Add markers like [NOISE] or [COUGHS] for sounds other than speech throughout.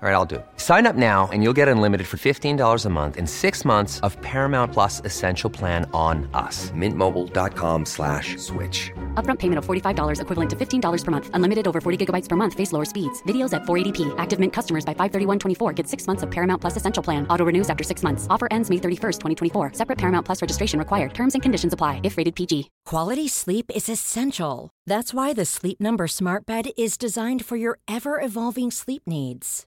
All right, I'll do it. Sign up now and you'll get unlimited for $15 a month in six months of Paramount Plus Essential Plan on us. Mintmobile.com slash switch. Upfront payment of $45 equivalent to $15 per month. Unlimited over 40 gigabytes per month. Face lower speeds. Videos at 480p. Active Mint customers by 531.24 get six months of Paramount Plus Essential Plan. Auto renews after six months. Offer ends May 31st, 2024. Separate Paramount Plus registration required. Terms and conditions apply if rated PG. Quality sleep is essential. That's why the Sleep Number Smart Bed is designed for your ever-evolving sleep needs.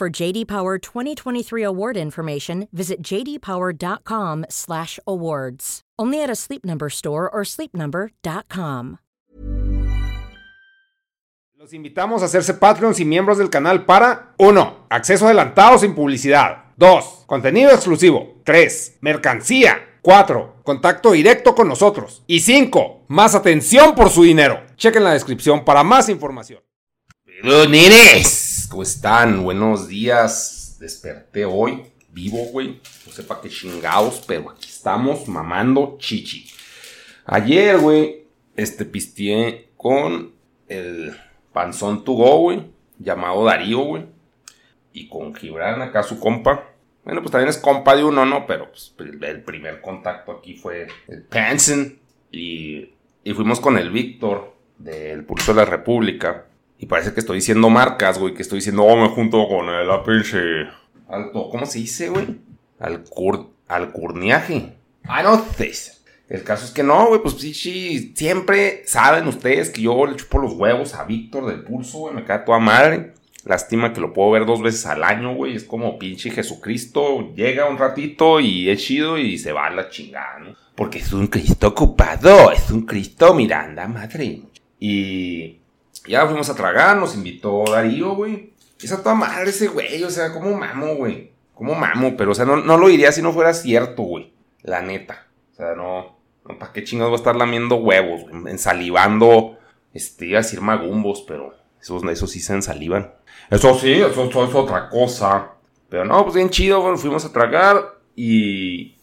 For JD Power 2023 award information, visit jdpower.com/awards. Only at a Sleep Number store or sleepnumber.com. Los invitamos a hacerse Patreons y miembros del canal para 1. Acceso adelantado sin publicidad. 2. Contenido exclusivo. 3. Mercancía. 4. Contacto directo con nosotros. Y 5. Más atención por su dinero. Chequen la descripción para más información. Pero nenes, ¿cómo están? Buenos días. Desperté hoy, vivo, güey. No sé para qué chingados, pero aquí estamos mamando chichi. Ayer, güey, este pisteé con el panzón to go, güey, llamado Darío, güey. Y con Gibran, acá su compa. Bueno, pues también es compa de uno, ¿no? Pero pues, el primer contacto aquí fue el Panson. Y, y fuimos con el Víctor del Pulso de la República. Y parece que estoy diciendo marcas, güey. Que estoy diciendo, oh, me junto con el pinche alto. ¿Cómo se dice, güey? Al alcurniaje. Ah, no, El caso es que no, güey, pues sí, siempre saben ustedes que yo le chupo los huevos a Víctor del pulso, güey, me cae toda madre. Lástima que lo puedo ver dos veces al año, güey. Es como pinche Jesucristo. Llega un ratito y es chido y se va a la chingada, ¿no? Porque es un Cristo ocupado. Es un Cristo Miranda, madre. Y ya fuimos a tragar, nos invitó Darío, güey. Esa toda madre ese güey, o sea, como mamo, güey. Como mamo, pero o sea, no, no lo diría si no fuera cierto, güey. La neta. O sea, no. ¿Para qué chingados voy a estar lamiendo huevos, güey? Ensalivando. Este, iba a decir magumbos, pero esos, esos sí se ensalivan. Eso sí, eso, es otra cosa. Pero no, pues bien chido, bueno, fuimos a tragar y.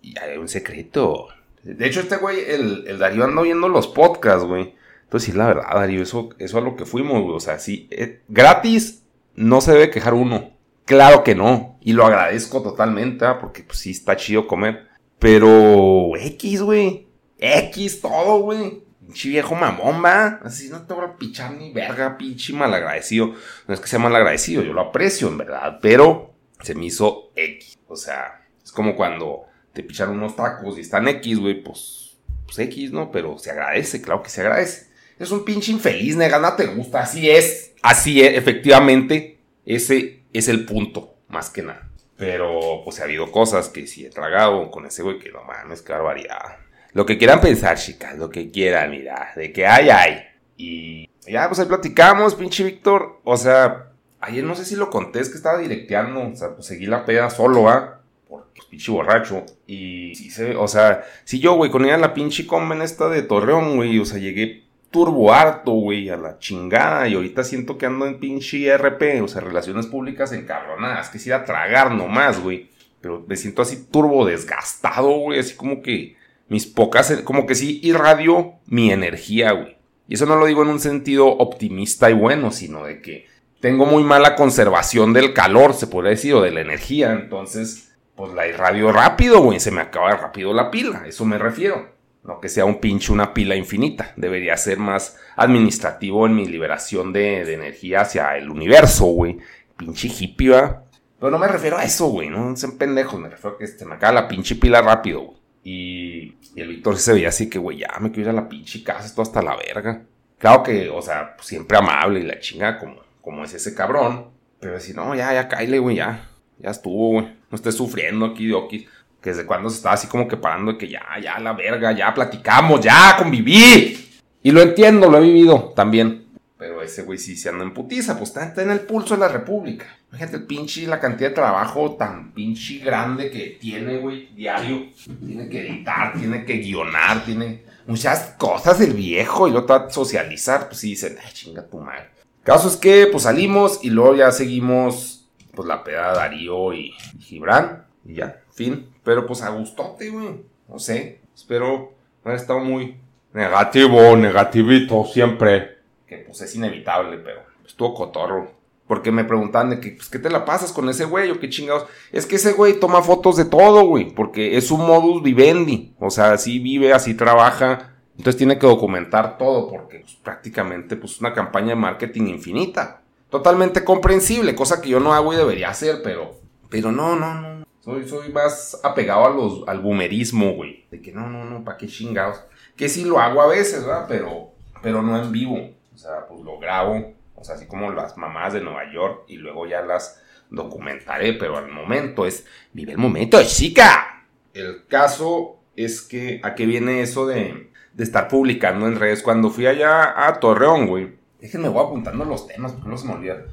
Y hay un secreto. De hecho, este güey, el, el Darío anda viendo los podcasts, güey. Entonces, sí, la verdad, Darío, eso, eso es lo que fuimos, güey. O sea, sí, eh, gratis no se debe quejar uno. Claro que no. Y lo agradezco totalmente, ¿ah? porque pues sí está chido comer. Pero X, güey. X todo, güey. Pinche viejo mamón, va. Así no te voy a pichar ni verga, pinche malagradecido. No es que sea malagradecido, yo lo aprecio, en verdad. Pero se me hizo X. O sea, es como cuando te picharon unos tacos y están X, güey, pues, pues X, ¿no? Pero se agradece, claro que se agradece. Es un pinche infeliz, nega, no te gusta. Así es. Así es, efectivamente. Ese es el punto, más que nada. Pero, pues, ha habido cosas que sí he tragado con ese güey que no mames, qué barbaridad. Lo que quieran pensar, chicas, lo que quieran, mira, de que hay, hay. Y ya, pues ahí platicamos, pinche Víctor. O sea, ayer no sé si lo conté, es que estaba directeando, o sea, pues seguí la peda solo, ¿ah? Por pues, pinche borracho. Y sí se, o sea, si yo, güey, con ella la pinche conven esta de Torreón, güey, o sea, llegué turbo harto, güey, a la chingada. Y ahorita siento que ando en pinche RP, o sea, relaciones públicas encabronadas, que si a tragar nomás, güey. Pero me siento así turbo desgastado, güey, así como que mis pocas, como que sí irradio mi energía, güey. Y eso no lo digo en un sentido optimista y bueno, sino de que tengo muy mala conservación del calor, se podría decir, o de la energía. Entonces, pues la irradio rápido, güey, se me acaba rápido la pila, eso me refiero. No que sea un pinche una pila infinita. Debería ser más administrativo en mi liberación de, de energía hacia el universo, güey. pinche hippie, ¿va? Pero no me refiero a eso, güey, no sean pendejos, me refiero a que se me acaba la pinche pila rápido, güey. Y, y el Víctor se veía así que, güey, ya me quiero ir a la pinche casa, esto hasta la verga. Claro que, o sea, siempre amable y la chinga como, como es ese cabrón. Pero si no, ya, ya, cáile, güey, ya. Ya estuvo, güey. No estés sufriendo aquí, Doki. Que desde cuando se estaba así como que parando de que ya, ya, la verga, ya platicamos, ya, conviví. Y lo entiendo, lo he vivido también. Pero ese güey sí se anda en putiza, pues está, en el pulso de la república. Imagínate el pinche, la cantidad de trabajo tan pinche grande que tiene, güey, diario. Tiene que editar, tiene que guionar, tiene muchas cosas el viejo. Y luego trata de socializar, pues sí dicen, ay, chinga tu madre. caso es que, pues salimos y luego ya seguimos, pues la peda de Darío y Gibran. Y ya, fin. Pero pues a gustote, güey. No sé. Espero no haya estado muy negativo, negativito, siempre. Que pues es inevitable, pero estuvo cotorro. Porque me preguntaban de que, pues, ¿qué te la pasas con ese güey o qué chingados? Es que ese güey toma fotos de todo, güey. Porque es un modus vivendi. O sea, así vive, así trabaja. Entonces tiene que documentar todo porque pues, prácticamente pues una campaña de marketing infinita. Totalmente comprensible, cosa que yo no hago y debería hacer, pero... Pero no, no, no. Soy, soy más apegado a los, al boomerismo, güey. De que no, no, no, ¿para qué chingados? Que sí lo hago a veces, ¿verdad? Pero, pero no en vivo. O sea, pues lo grabo. O sea, así como las mamás de Nueva York. Y luego ya las documentaré. Pero al momento es. Vive el momento, chica. El caso es que. ¿A qué viene eso de, de estar publicando en redes? Cuando fui allá a Torreón, güey. Déjenme, voy apuntando los temas porque no se me olvida.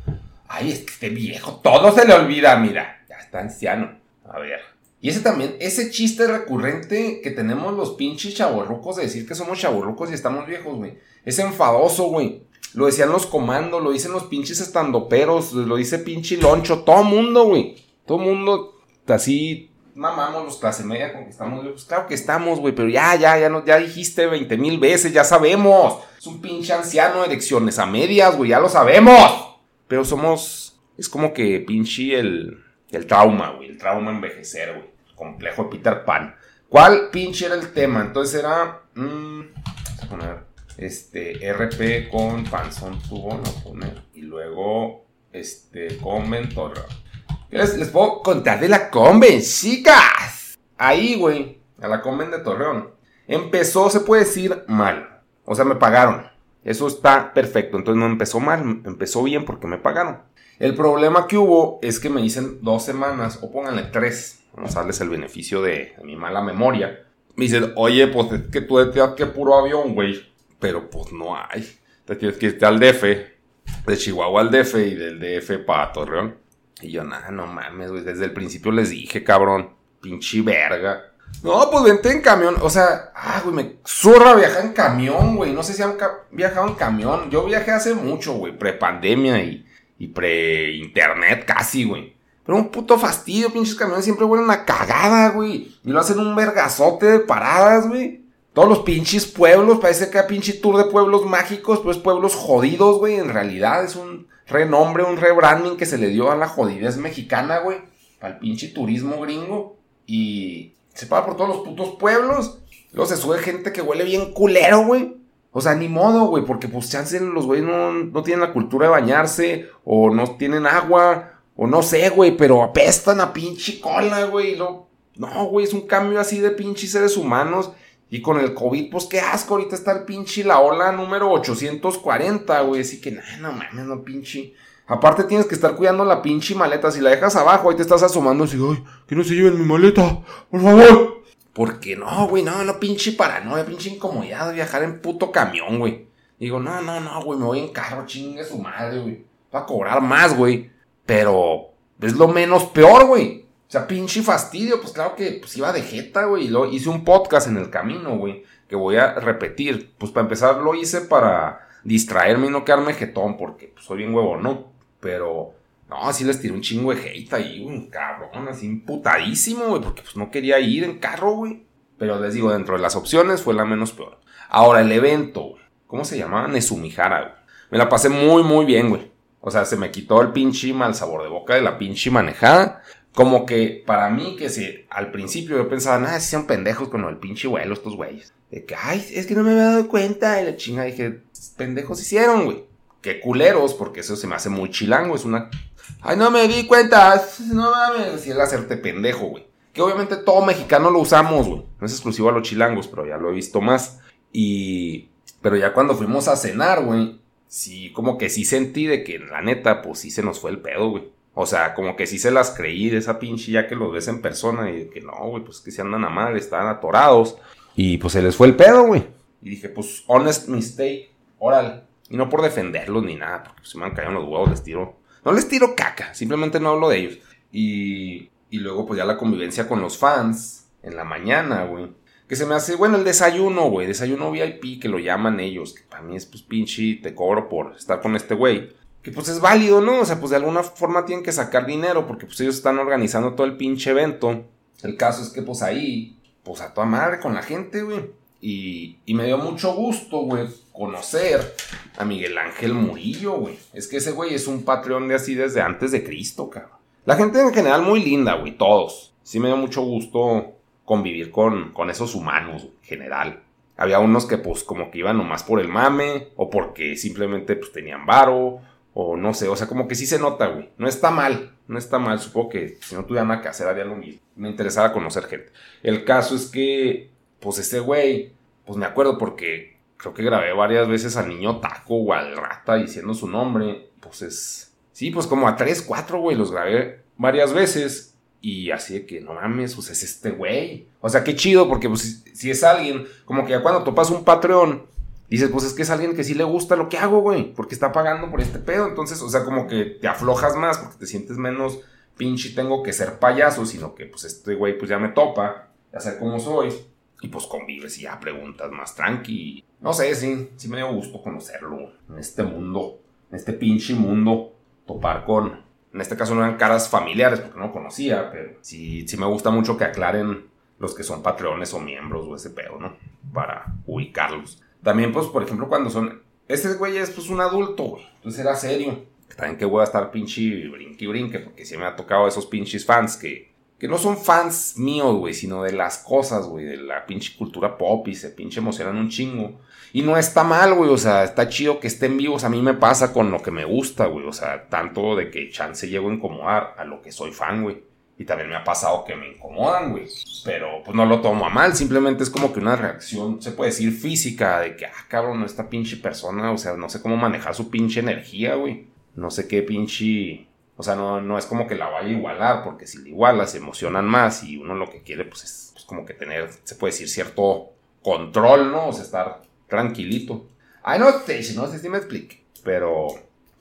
Ay, este viejo, todo se le olvida, mira. Ya está anciano. A ver. Y ese también, ese chiste recurrente que tenemos los pinches chaborrucos de decir que somos chaborrucos y estamos viejos, güey. Es enfadoso, güey. Lo decían los comandos, lo dicen los pinches estandoperos, lo dice pinche loncho, todo mundo, güey. Todo mundo así mamamos los clase media con que estamos viejos. Claro que estamos, güey, pero ya, ya, ya, ya dijiste 20 mil veces, ya sabemos. Es un pinche anciano elecciones a medias, güey, ya lo sabemos. Pero somos, es como que pinche el el trauma, güey. El trauma envejecer, güey. Complejo de Peter Pan. ¿Cuál pinche era el tema? Entonces era. Mmm, vamos a poner. Este. RP con Panzón tuvo, no poner. Y luego. Este. Conven Les, les puedo contar de la Conven, chicas. Ahí, güey. A la Conven de Torreón. Empezó, se puede decir, mal. O sea, me pagaron. Eso está perfecto. Entonces no empezó mal, empezó bien porque me pagaron. El problema que hubo es que me dicen dos semanas, o pónganle tres, vamos a darles el beneficio de, mi mala memoria. Me dicen, oye, pues es que tú decías que puro avión, güey. Pero pues no hay. Te tienes que irte al DF, de Chihuahua al DF y del DF para Torreón. Y yo, nada, no mames, güey. Desde el principio les dije, cabrón, pinche verga. No, pues vente en camión. O sea, ah, güey, me zurra viajar en camión, güey. No sé si han viajado en camión. Yo viajé hace mucho, güey, prepandemia y y pre-internet casi, güey. Pero un puto fastidio, pinches camiones siempre huelen a cagada, güey. Y lo hacen un vergazote de paradas, güey. Todos los pinches pueblos, parece que hay pinche tour de pueblos mágicos, pues pueblos jodidos, güey. En realidad es un renombre, un rebranding que se le dio a la jodidez mexicana, güey. Para el pinche turismo gringo. Y se paga por todos los putos pueblos. Luego se sube gente que huele bien culero, güey. O sea, ni modo, güey, porque pues chance los güeyes no, no tienen la cultura de bañarse, o no tienen agua, o no sé, güey, pero apestan a pinche cola, güey. No, güey, es un cambio así de pinche seres humanos. Y con el COVID, pues qué asco, ahorita está el pinche la ola número 840, güey. Así que, nah, no mames, no pinche. Aparte tienes que estar cuidando la pinche maleta. Si la dejas abajo, ahí te estás asomando así, ay, que no se lleven mi maleta, por favor. Porque no, güey, no, no, pinche paranoia, pinche incomodidad de viajar en puto camión, güey. Digo, no, no, no, güey, me voy en carro, chingue su madre, güey. Va a cobrar más, güey. Pero es lo menos peor, güey. O sea, pinche fastidio, pues claro que pues iba de jeta, güey. Lo hice un podcast en el camino, güey. Que voy a repetir. Pues para empezar lo hice para distraerme y no quedarme jetón, porque pues, soy bien huevo, ¿no? Pero no, así les tiré un chingo de hate ahí, un cabrón, así imputadísimo, güey, porque pues no quería ir en carro, güey. Pero les digo, dentro de las opciones fue la menos peor. Ahora, el evento, ¿cómo se llamaba? Nesumijara, güey. Me la pasé muy, muy bien, güey. O sea, se me quitó el pinche mal sabor de boca de la pinche manejada. Como que para mí, que si al principio yo pensaba, nada, si son pendejos con el pinche vuelo estos güeyes. De que, ay, es que no me había dado cuenta. Y la chinga dije, pendejos hicieron, güey. Qué culeros, porque eso se me hace muy chilango, es una... Ay, no me di cuenta, no mames, y el hacerte pendejo, güey. Que obviamente todo mexicano lo usamos, güey. No es exclusivo a los chilangos, pero ya lo he visto más. Y... Pero ya cuando fuimos a cenar, güey, sí, como que sí sentí de que la neta, pues sí se nos fue el pedo, güey. O sea, como que sí se las creí de esa pinche ya que los ves en persona y de que no, güey, pues que se andan a mal, están atorados. Y pues se les fue el pedo, güey. Y dije, pues, honest mistake, órale. Y no por defenderlos ni nada, porque si me han caído los huevos, les tiro. No les tiro caca, simplemente no hablo de ellos. Y, y luego, pues ya la convivencia con los fans en la mañana, güey. Que se me hace, bueno, el desayuno, güey. Desayuno VIP, que lo llaman ellos. Que para mí es, pues, pinche, te cobro por estar con este güey. Que pues es válido, ¿no? O sea, pues de alguna forma tienen que sacar dinero porque pues ellos están organizando todo el pinche evento. El caso es que pues ahí, pues a toda madre con la gente, güey. Y, y me dio mucho gusto, güey, conocer a Miguel Ángel Murillo, güey. Es que ese güey es un patrón de así desde antes de Cristo, cabrón. La gente en general muy linda, güey, todos. Sí me dio mucho gusto convivir con, con esos humanos, en general. Había unos que pues como que iban nomás por el mame, o porque simplemente pues tenían varo, o no sé, o sea, como que sí se nota, güey. No está mal, no está mal. Supongo que si no tuviera nada que hacer haría lo mismo. Me interesaba conocer gente. El caso es que, pues ese güey, pues me acuerdo porque creo que grabé varias veces al niño taco o al rata diciendo su nombre. Pues es. Sí, pues como a tres, cuatro, güey, los grabé varias veces. Y así de que no mames, pues es este güey. O sea, qué chido, porque pues, si, es alguien, como que ya cuando topas un Patreon dices, pues es que es alguien que sí le gusta lo que hago, güey, porque está pagando por este pedo. Entonces, o sea, como que te aflojas más porque te sientes menos pinche tengo que ser payaso, sino que pues este güey pues ya me topa, ya sé cómo soy. Y pues convives y ya preguntas más tranqui. No sé, sí, sí me dio gusto conocerlo en este mundo, en este pinche mundo, topar con, en este caso no eran caras familiares porque no conocía, pero sí, sí me gusta mucho que aclaren los que son patreones o miembros o ese pedo, ¿no? Para ubicarlos. También, pues, por ejemplo, cuando son. Este güey es pues un adulto, güey. Entonces era serio. También que voy a estar pinche brinque brinque, porque sí me ha tocado esos pinches fans que. Que no son fans míos, güey, sino de las cosas, güey, de la pinche cultura pop y se pinche emocionan un chingo. Y no está mal, güey, o sea, está chido que estén vivos. A mí me pasa con lo que me gusta, güey, o sea, tanto de que chance llego a incomodar a lo que soy fan, güey. Y también me ha pasado que me incomodan, güey. Pero pues no lo tomo a mal. Simplemente es como que una reacción, se puede decir física, de que, ah, cabrón, esta pinche persona, o sea, no sé cómo manejar su pinche energía, güey. No sé qué pinche. O sea, no, no es como que la vaya a igualar, porque si la iguala se emocionan más y uno lo que quiere, pues es pues, como que tener, se puede decir, cierto control, ¿no? O sea, estar tranquilito. Ay, no sé, no sé si me explique. Pero,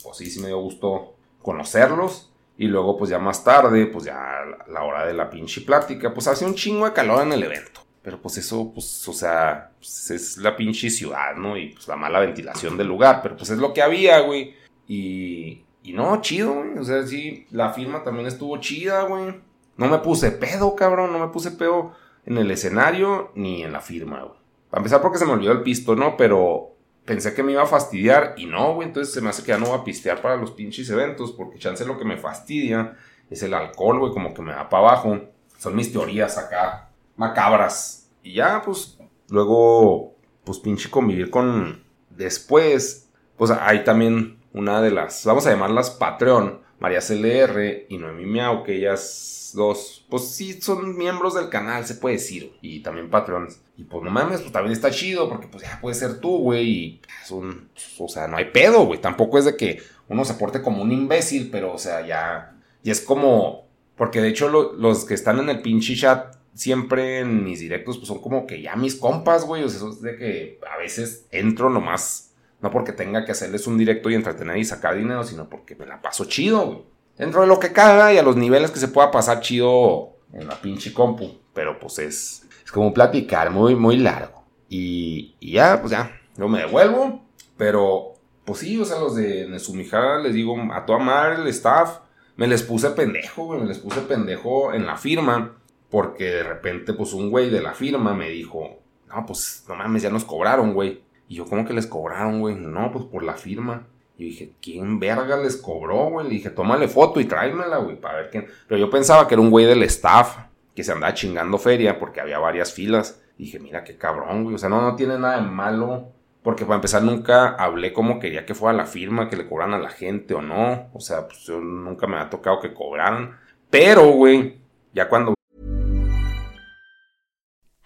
pues sí, sí me dio gusto conocerlos. Y luego, pues ya más tarde, pues ya la hora de la pinche plática, pues hacía un chingo de calor en el evento. Pero pues eso, pues, o sea, pues es la pinche ciudad, ¿no? Y pues la mala ventilación del lugar. Pero pues es lo que había, güey. Y, y no, chido, güey. O sea, sí, la firma también estuvo chida, güey. No me puse pedo, cabrón. No me puse pedo en el escenario ni en la firma, güey. Para empezar porque se me olvidó el pisto, ¿no? Pero pensé que me iba a fastidiar y no, güey, entonces se me hace que ya no voy a pistear para los pinches eventos porque chance lo que me fastidia es el alcohol, güey, como que me da para abajo. Son mis teorías acá, macabras. Y ya, pues, luego, pues pinche convivir con... Después, pues hay también una de las, vamos a llamarlas Patreon, María CLR y Noemí Miau, que ellas dos, pues sí son miembros del canal, se puede decir, y también patrones. Y pues no mames, pues también está chido, porque pues ya puede ser tú, güey, y es un, o sea, no hay pedo, güey, tampoco es de que uno se porte como un imbécil, pero o sea, ya, y es como, porque de hecho los que están en el pinche chat siempre en mis directos, pues son como que ya mis compas, güey, o sea, eso es de que a veces entro nomás, no porque tenga que hacerles un directo y entretener y sacar dinero, sino porque me la paso chido, güey dentro de lo que caga y a los niveles que se pueda pasar chido en la pinche compu. Pero pues es, es como platicar muy, muy largo. Y, ya, pues ya, yo me devuelvo. Pero, pues sí, o sea, los de Nesumijara les digo a toda madre el staff. Me les puse pendejo, güey, me les puse pendejo en la firma. Porque de repente, pues un güey de la firma me dijo, no, pues no mames, ya nos cobraron, güey. Y yo, ¿cómo que les cobraron, güey? No, pues por la firma. Y dije, ¿quién verga les cobró, güey? Le dije, tómale foto y tráemela, güey, para ver quién. Pero yo pensaba que era un güey del staff que se andaba chingando feria porque había varias filas. Y dije, mira qué cabrón, güey. O sea, no, no tiene nada de malo Porque para empezar nunca hablé como quería que fuera la firma, que le cobraran a la gente o no. O sea, pues yo nunca me ha tocado que cobraran. Pero, güey, ya cuando...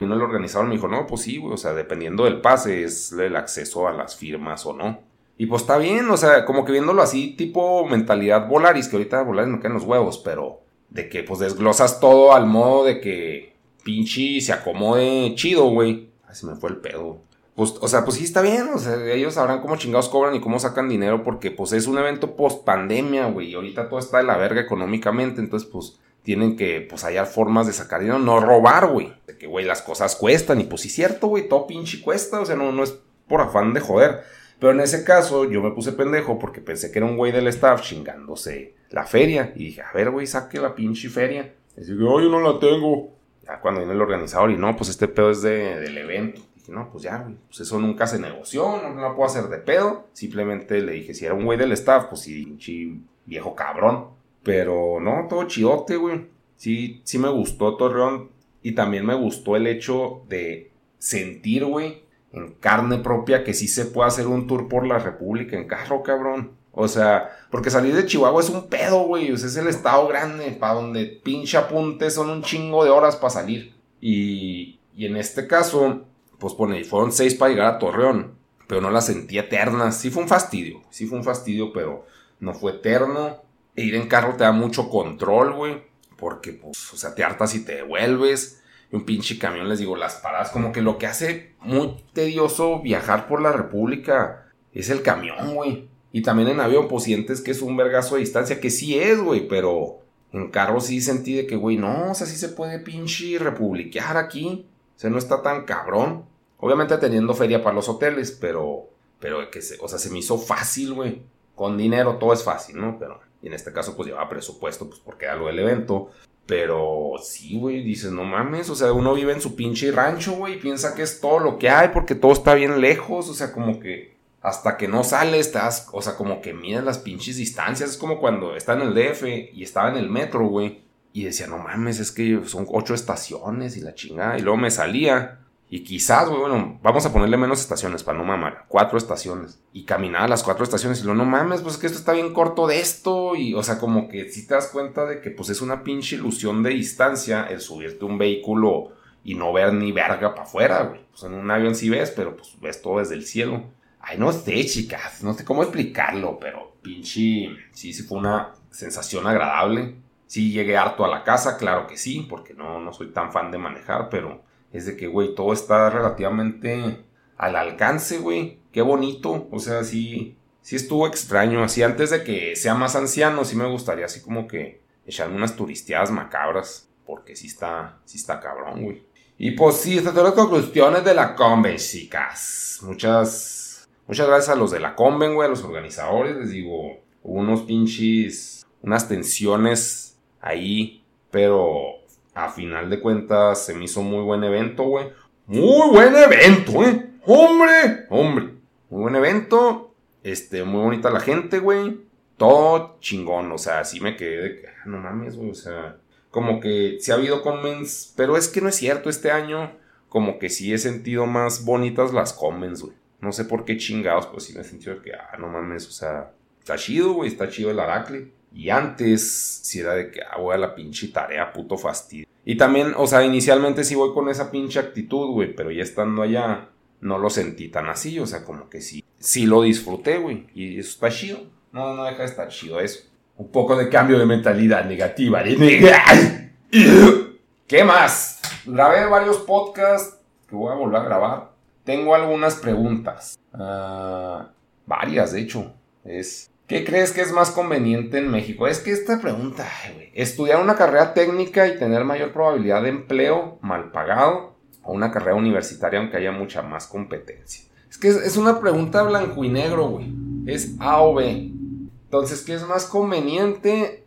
Uno el organizador me dijo, no, pues sí, güey, o sea, dependiendo del pase es el acceso a las firmas o no. Y pues está bien, o sea, como que viéndolo así, tipo mentalidad Volaris, que ahorita Volaris me caen los huevos, pero de que pues desglosas todo al modo de que pinche se acomode chido, güey. Ay, se me fue el pedo. Pues, o sea, pues sí está bien, o sea, ellos sabrán cómo chingados cobran y cómo sacan dinero porque pues es un evento post pandemia, güey, y ahorita todo está de la verga económicamente, entonces pues tienen que pues hallar formas de sacar dinero, no robar, güey. De que, güey, las cosas cuestan y pues sí cierto, güey, todo pinche cuesta, o sea, no, no es por afán de joder. Pero en ese caso yo me puse pendejo porque pensé que era un güey del staff chingándose la feria. Y dije, a ver, güey, saque la pinche feria. Y dije, oye, no la tengo. Ya cuando viene el organizador y no, pues este pedo es de, del evento. Dije, no, pues ya, güey, pues eso nunca se negoció, no, no la puedo hacer de pedo. Simplemente le dije, si era un güey del staff, pues sí, pinche viejo cabrón. Pero no, todo chidote, güey. Sí, sí me gustó Torreón. Y también me gustó el hecho de sentir, güey, en carne propia que sí se puede hacer un tour por la República en carro, cabrón. O sea, porque salir de Chihuahua es un pedo, güey. O sea, es el estado grande, para donde pinche apunte son un chingo de horas para salir. Y, y en este caso, pues pone, fueron seis para llegar a Torreón. Pero no la sentí eterna. Sí fue un fastidio, sí fue un fastidio, pero no fue eterno. Ir en carro te da mucho control, güey. Porque, pues, o sea, te hartas y te devuelves. Y un pinche camión, les digo, las paradas. Como que lo que hace muy tedioso viajar por la República es el camión, güey. Y también en avión, pues sientes que es un vergazo de distancia, que sí es, güey, pero en carro sí sentí de que, güey, no, o sea, sí se puede pinche republiquear aquí. O sea, no está tan cabrón. Obviamente teniendo feria para los hoteles, pero, pero que o sea, se me hizo fácil, güey. Con dinero todo es fácil, ¿no? Pero, y en este caso, pues llevaba presupuesto, pues porque era lo del evento. Pero sí, güey, dices, no mames, o sea, uno vive en su pinche rancho, güey, y piensa que es todo lo que hay porque todo está bien lejos, o sea, como que hasta que no sales, estás, o sea, como que miras las pinches distancias, es como cuando está en el DF y estaba en el metro, güey, y decía, no mames, es que son ocho estaciones y la chingada, y luego me salía y quizás, güey, bueno, vamos a ponerle menos estaciones para no mamar. Cuatro estaciones. Y caminaba a las cuatro estaciones y lo no mames, pues es que esto está bien corto de esto. Y, o sea, como que si te das cuenta de que, pues es una pinche ilusión de distancia el subirte un vehículo y no ver ni verga para afuera, güey. Pues en un avión sí ves, pero pues ves todo desde el cielo. Ay, no sé, chicas, no sé cómo explicarlo, pero pinche, sí, sí fue una sensación agradable. Sí llegué harto a la casa, claro que sí, porque no, no soy tan fan de manejar, pero es de que, güey, todo está relativamente al alcance, güey. Qué bonito. O sea, sí, sí estuvo extraño. Así antes de que sea más anciano, sí me gustaría así como que echarme unas turisteadas macabras. Porque sí está, sí está cabrón, güey. Y pues sí, estas son las conclusiones de la Conven, chicas. Muchas, muchas gracias a los de la Conven, güey, a los organizadores. Les digo, unos pinches, unas tensiones ahí, pero a final de cuentas se me hizo muy buen evento, güey. Muy buen evento, ¿eh? Hombre, hombre. Muy buen evento. Este, muy bonita la gente, güey. Todo chingón, o sea, sí me quedé de que, ah, no mames, güey, o sea, como que sí ha habido comments, pero es que no es cierto, este año como que sí he sentido más bonitas las comments, güey. No sé por qué chingados, pues sí me he sentido de que, ah, no mames, o sea, está chido, güey, está chido el Aracle. Y antes sí era de que, ah, voy a la pinche tarea, puto fastidio. Y también, o sea, inicialmente sí voy con esa pinche actitud, güey, pero ya estando allá no lo sentí tan así, o sea, como que sí, sí lo disfruté, güey, y eso está chido. No, no deja de estar chido eso. Un poco de cambio de mentalidad negativa, [LAUGHS] ¿Qué más? Grabé varios podcasts que voy a volver a grabar. Tengo algunas preguntas. Ah, varias, de hecho. Es, ¿Qué crees que es más conveniente en México? Es que esta pregunta, güey, estudiar una carrera técnica y tener mayor probabilidad de empleo mal pagado o una carrera universitaria aunque haya mucha más competencia. Es que es, una pregunta blanco y negro, güey. Es A o B. Entonces, ¿qué es más conveniente?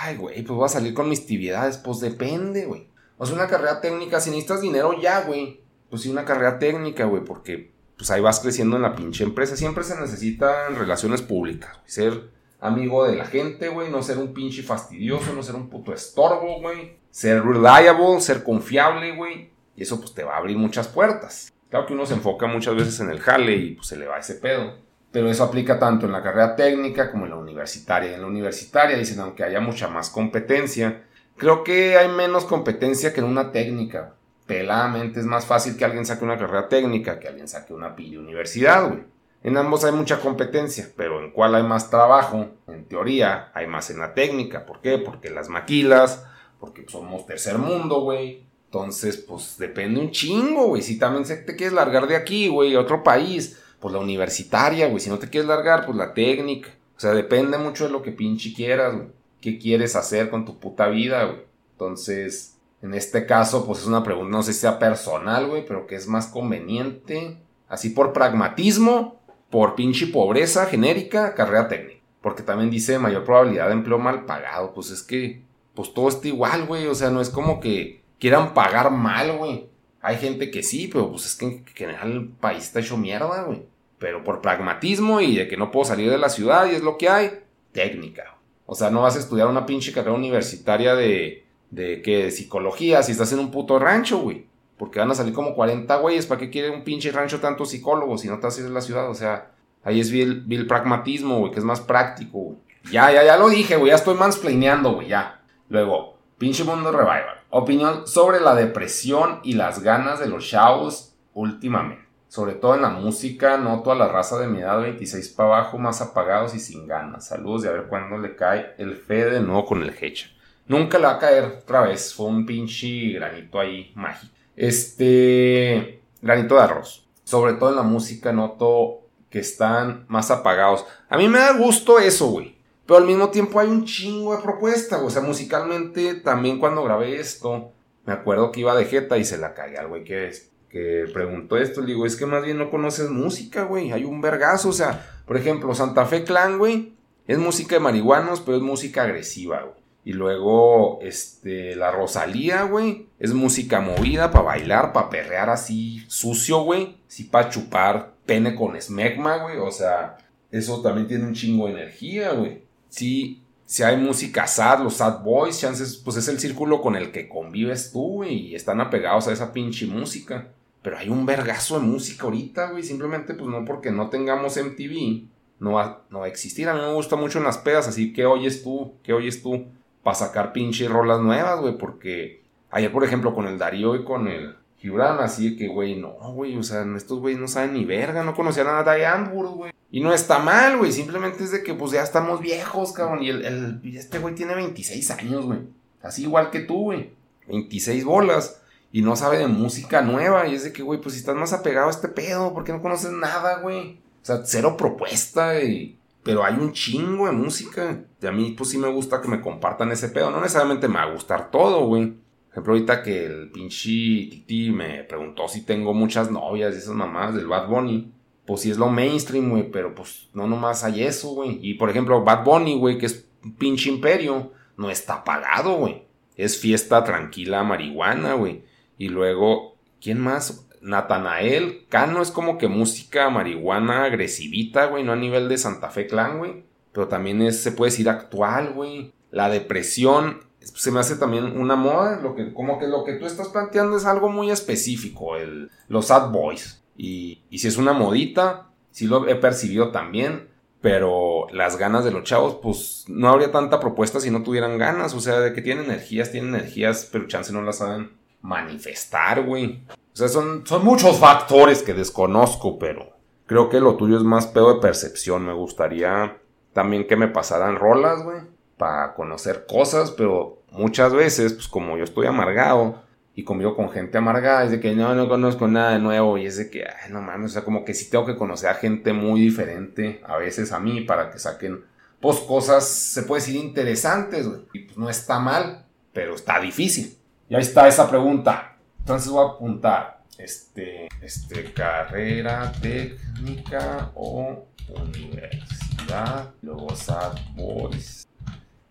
Ay, güey, pues voy a salir con mis tibiedades. Pues depende, güey. O sea, una carrera técnica, si necesitas dinero ya, güey. Pues sí, una carrera técnica, güey, porque pues ahí vas creciendo en la pinche empresa. Siempre se necesitan relaciones públicas, Ser amigo de la gente, güey. No ser un pinche fastidioso, no ser un puto estorbo, güey. Ser reliable, ser confiable, güey. Y eso pues te va a abrir muchas puertas. Claro que uno se enfoca muchas veces en el jale y pues se le va ese pedo. Pero eso aplica tanto en la carrera técnica como en la universitaria. En la universitaria dicen, aunque haya mucha más competencia, creo que hay menos competencia que en una técnica peladamente es más fácil que alguien saque una carrera técnica que alguien saque una pilla universidad, güey. En ambos hay mucha competencia, pero en cuál hay más trabajo, en teoría, hay más en la técnica. ¿Por qué? Porque las maquilas, porque somos tercer mundo, güey. Entonces, pues depende un chingo, güey. Si también te quieres largar de aquí, güey, a otro país, pues la universitaria, güey. Si no te quieres largar, pues la técnica. O sea, depende mucho de lo que pinche quieras, güey. ¿Qué quieres hacer con tu puta vida, güey? Entonces, en este caso, pues es una pregunta, no sé si sea personal, güey, pero que es más conveniente, así por pragmatismo, por pinche pobreza genérica, carrera técnica. Porque también dice mayor probabilidad de empleo mal pagado. Pues es que, pues todo está igual, güey. O sea, no es como que quieran pagar mal, güey. Hay gente que sí, pero pues es que en general el país está hecho mierda, güey. Pero por pragmatismo y de que no puedo salir de la ciudad y es lo que hay, técnica. O sea, no vas a estudiar una pinche carrera universitaria de de que psicología si estás en un puto rancho, güey. Porque van a salir como 40 güeyes. ¿Para qué quiere un pinche rancho tanto psicólogos si no haces en la ciudad? O sea, ahí es vil, el pragmatismo, güey, que es más práctico, güey. Ya, ya, ya lo dije, güey. Ya estoy mansplaineando, güey, ya. Luego, pinche mundo revival. Opinión sobre la depresión y las ganas de los shows últimamente. Sobre todo en la música, noto a la raza de mi edad 26 para abajo más apagados y sin ganas. Saludos y a ver cuándo le cae el fe de nuevo con el hecha. Nunca le va a caer otra vez. Fue un pinche granito ahí mágico. Este. Granito de arroz. Sobre todo en la música noto que están más apagados. A mí me da gusto eso, güey. Pero al mismo tiempo hay un chingo de propuesta, O sea, musicalmente también cuando grabé esto, me acuerdo que iba de jeta y se la cagué al güey que, que preguntó esto. Le digo, es que más bien no conoces música, güey. Hay un vergazo. O sea, por ejemplo, Santa Fe Clan, güey. Es música de marihuanos, pero es música agresiva, güey. Y luego, este, la Rosalía, güey, es música movida para bailar, para perrear así sucio, güey. Sí, para chupar pene con esmegma, güey. O sea, eso también tiene un chingo de energía, güey. Sí, si hay música sad, los sad boys, chances, pues es el círculo con el que convives tú, güey. Y están apegados a esa pinche música. Pero hay un vergazo de música ahorita, güey. Simplemente, pues no porque no tengamos MTV, no va, no va a existir. A mí me gusta mucho en las pedas, así que oyes tú, ¿qué oyes tú? Para sacar pinche rolas nuevas, güey, porque ayer, por ejemplo, con el Darío y con el Gibran, así de que, güey, no, güey, o sea, estos güeyes no saben ni verga, no conocían a Diane güey. Y no está mal, güey, simplemente es de que, pues, ya estamos viejos, cabrón, y el, este güey tiene 26 años, güey, así igual que tú, güey, 26 bolas. Y no sabe de música nueva. Y es de que, güey, pues si estás más apegado a este pedo, ¿por qué no conoces nada, güey? O sea, cero propuesta y pero hay un chingo de música. Y a mí, pues sí me gusta que me compartan ese pedo. No necesariamente me va a gustar todo, güey. Por ejemplo, ahorita que el pinche Titi me preguntó si tengo muchas novias y esas mamás del Bad Bunny. Pues sí es lo mainstream, güey. Pero pues no nomás hay eso, güey. Y por ejemplo, Bad Bunny, güey, que es un pinche imperio, no está pagado, güey. Es fiesta tranquila marihuana, güey. Y luego, ¿quién más? Natanael Cano es como que música marihuana agresivita, güey, no a nivel de Santa Fe Clan, güey. Pero también se puede decir actual, güey. La depresión se me hace también una moda. Lo que, como que lo que tú estás planteando es algo muy específico, el, los sad boys. Y, y si es una modita, sí lo he percibido también. Pero las ganas de los chavos, pues no habría tanta propuesta si no tuvieran ganas. O sea, de que tienen energías, tienen energías, pero chance no las saben manifestar, güey. O sea, son, son muchos factores que desconozco, pero creo que lo tuyo es más pedo de percepción. Me gustaría también que me pasaran rolas, güey, para conocer cosas, pero muchas veces, pues como yo estoy amargado y convivo con gente amargada, es de que no, no conozco nada de nuevo y es de que, ay, no mames, o sea, como que sí tengo que conocer a gente muy diferente a veces a mí para que saquen, pues cosas, se puede decir, interesantes, güey. Y pues no está mal, pero está difícil. Y ahí está esa pregunta. Entonces voy a apuntar, este, este, carrera técnica o universidad, luego sad boys.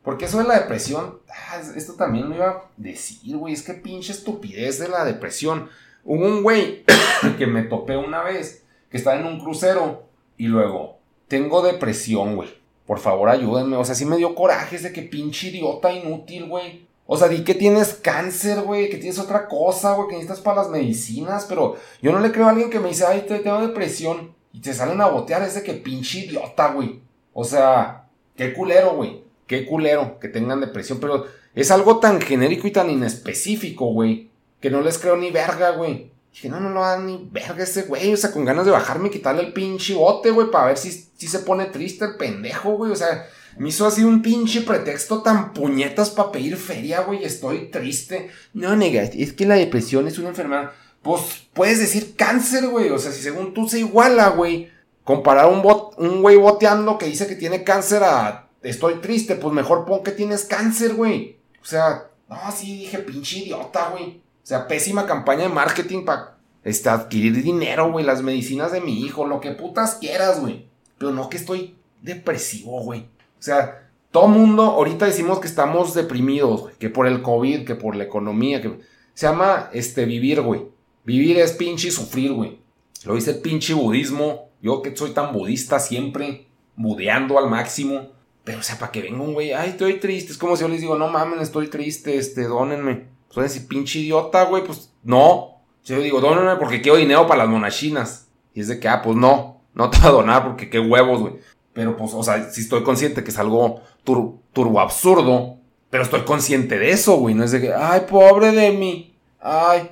Porque eso de la depresión, ah, esto también lo iba a decir, güey, es que pinche estupidez de la depresión. Hubo un güey [COUGHS] que me topé una vez, que estaba en un crucero, y luego, tengo depresión, güey. Por favor, ayúdenme. O sea, sí me dio coraje de que pinche idiota inútil, güey. O sea, di que tienes cáncer, güey, que tienes otra cosa, güey, que necesitas para las medicinas, pero yo no le creo a alguien que me dice, ay, tengo depresión, y te salen a botear, ese que pinche idiota, güey. O sea, qué culero, güey. Qué culero que tengan depresión, pero es algo tan genérico y tan inespecífico, güey, que no les creo ni verga, güey. Dije, no, no lo hagan ni verga ese güey, o sea, con ganas de bajarme y quitarle el pinche bote, güey, para ver si, si se pone triste el pendejo, güey, o sea, me hizo así un pinche pretexto tan puñetas para pedir feria, güey. Estoy triste. No, nega, es que la depresión es una enfermedad. Pues puedes decir cáncer, güey. O sea, si según tú se iguala, güey. Comparar un, bot, un güey boteando que dice que tiene cáncer a estoy triste, pues mejor pon que tienes cáncer, güey. O sea, no, sí dije pinche idiota, güey. O sea, pésima campaña de marketing para este, adquirir dinero, güey. Las medicinas de mi hijo, lo que putas quieras, güey. Pero no que estoy depresivo, güey. O sea, todo mundo, ahorita decimos que estamos deprimidos, que por el COVID, que por la economía, que se llama este vivir, güey. Vivir es pinche sufrir, güey. Lo dice el pinche budismo. Yo que soy tan budista siempre, budeando al máximo. Pero, o sea, para que venga un güey, ay, estoy triste. Es como si yo les digo, no mames, estoy triste, este, dónenme. Pues decir, pinche idiota, güey, pues no. Yo digo, dónenme porque quiero dinero para las monachinas. Y es de que, ah, pues no, no te voy a donar porque qué huevos, güey. Pero pues, o sea, sí estoy consciente que es algo turbo absurdo. Pero estoy consciente de eso, güey. No es de que, ay, pobre de mí. Ay.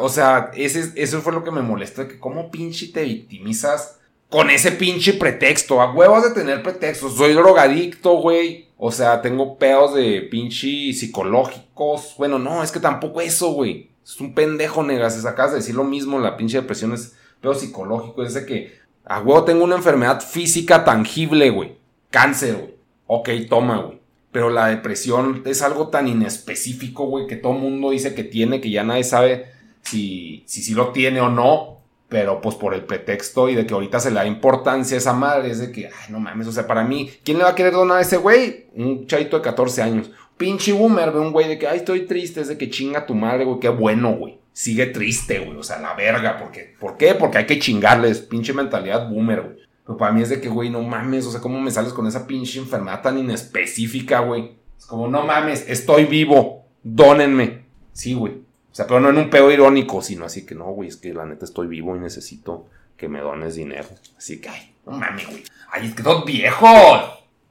O sea, ese, eso fue lo que me molesta. Que cómo pinche te victimizas con ese pinche pretexto. A huevos de tener pretextos. Soy drogadicto, güey. O sea, tengo peos de pinche psicológicos. Bueno, no, es que tampoco eso, güey. Es un pendejo, negas. Acabas de decir lo mismo. La pinche depresión es peo psicológico. Es de que a huevo tengo una enfermedad física tangible, güey. Cáncer, güey. Ok, toma, güey. Pero la depresión es algo tan inespecífico, güey, que todo mundo dice que tiene, que ya nadie sabe si, si, lo tiene o no. Pero pues por el pretexto y de que ahorita se le da importancia a esa madre, es de que, ay, no mames, o sea, para mí, ¿quién le va a querer donar a ese güey? Un chavito de 14 años. Pinche boomer, ve un güey de que, ay, estoy triste, es de que chinga tu madre, güey, qué bueno, güey sigue triste, güey. O sea, la verga. Porque, ¿Por qué? Porque hay que chingarles. Pinche mentalidad boomer, güey. Pero para mí es de que, güey, no mames. O sea, ¿cómo me sales con esa pinche enfermedad tan inespecífica, güey? Es como, no mames, estoy vivo. Dónenme. Sí, güey. O sea, pero no en un pedo irónico, sino así que no, güey, es que la neta estoy vivo y necesito que me dones dinero. Así que, ay, no mames, güey. Ay, es que sos viejo.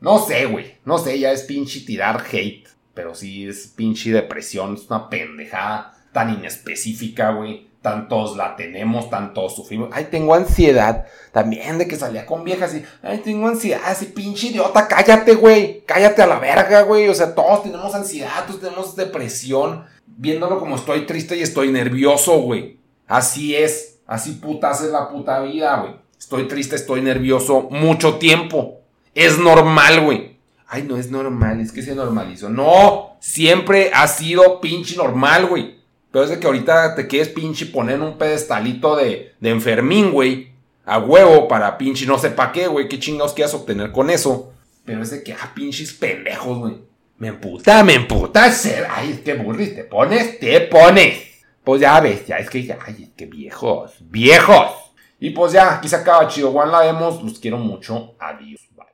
No sé, güey. No sé, ya es pinche tirar hate. Pero sí es pinche depresión, es una pendejada tan inespecífica, güey. Tantos la tenemos, tantos sufrimos. Ay, tengo ansiedad. También de que salía con viejas y, ay, tengo ansiedad. Así, pinche idiota, cállate, güey. Cállate a la verga, güey. O sea, todos tenemos ansiedad, todos tenemos depresión. Viéndolo como estoy triste y estoy nervioso, güey. Así es. Así putas es la puta vida, güey. Estoy triste, estoy nervioso mucho tiempo. Es normal, güey. Ay, no es normal, es que se normalizó. No, siempre ha sido pinche normal, güey. Pero es de que ahorita te quieres pinche poner un pedestalito de, de enfermín, güey. A huevo para pinche no sé pa' qué, güey. ¿Qué chingados quieras obtener con eso? Pero es de que, ah, pinches pendejos, güey. Me emputa, me emputa ser. Ay, es que burris, te pones, te pones. Pues ya ves, ya es que ya, ay, es que viejos, viejos. Y pues ya, aquí se acaba Chido One, la vemos, los quiero mucho, adiós, bye.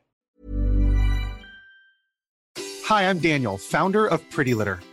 Hi, I'm Daniel, founder of Pretty Litter.